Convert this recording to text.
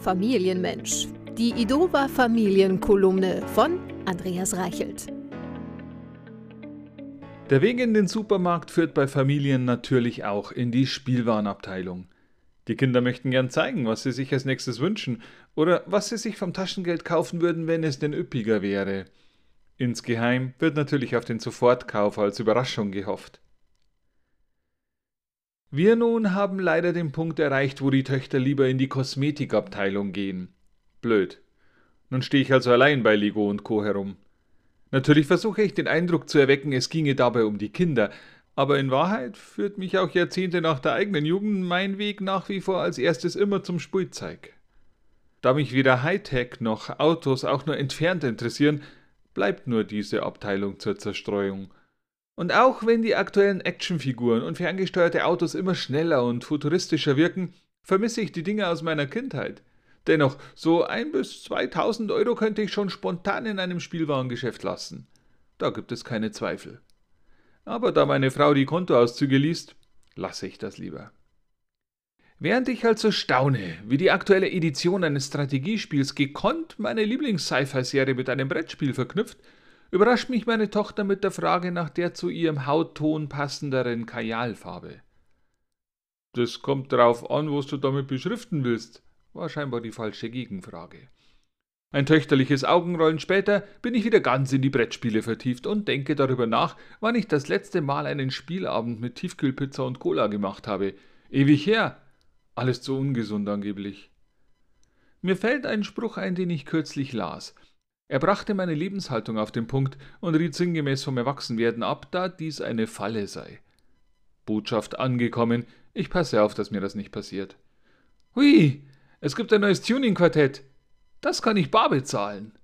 Familienmensch. Die Idova Familienkolumne von Andreas Reichelt. Der Weg in den Supermarkt führt bei Familien natürlich auch in die Spielwarenabteilung. Die Kinder möchten gern zeigen, was sie sich als nächstes wünschen oder was sie sich vom Taschengeld kaufen würden, wenn es denn üppiger wäre. Insgeheim wird natürlich auf den Sofortkauf als Überraschung gehofft. Wir nun haben leider den Punkt erreicht, wo die Töchter lieber in die Kosmetikabteilung gehen. Blöd. Nun stehe ich also allein bei Lego und Co. herum. Natürlich versuche ich den Eindruck zu erwecken, es ginge dabei um die Kinder, aber in Wahrheit führt mich auch Jahrzehnte nach der eigenen Jugend mein Weg nach wie vor als erstes immer zum Spielzeug. Da mich weder Hightech noch Autos auch nur entfernt interessieren, bleibt nur diese Abteilung zur Zerstreuung. Und auch wenn die aktuellen Actionfiguren und ferngesteuerte Autos immer schneller und futuristischer wirken, vermisse ich die Dinge aus meiner Kindheit. Dennoch, so ein bis 2000 Euro könnte ich schon spontan in einem Spielwarengeschäft lassen. Da gibt es keine Zweifel. Aber da meine Frau die Kontoauszüge liest, lasse ich das lieber. Während ich also staune, wie die aktuelle Edition eines Strategiespiels gekonnt meine Lieblings-Sci-Fi-Serie mit einem Brettspiel verknüpft, überrascht mich meine Tochter mit der Frage nach der zu ihrem Hautton passenderen Kajalfarbe. Das kommt darauf an, was du damit beschriften willst, war scheinbar die falsche Gegenfrage. Ein töchterliches Augenrollen später bin ich wieder ganz in die Brettspiele vertieft und denke darüber nach, wann ich das letzte Mal einen Spielabend mit Tiefkühlpizza und Cola gemacht habe. Ewig her. Alles zu ungesund angeblich. Mir fällt ein Spruch ein, den ich kürzlich las. Er brachte meine Lebenshaltung auf den Punkt und riet sinngemäß vom Erwachsenwerden ab, da dies eine Falle sei. Botschaft angekommen, ich passe auf, dass mir das nicht passiert. Hui, es gibt ein neues Tuning-Quartett. Das kann ich bar bezahlen.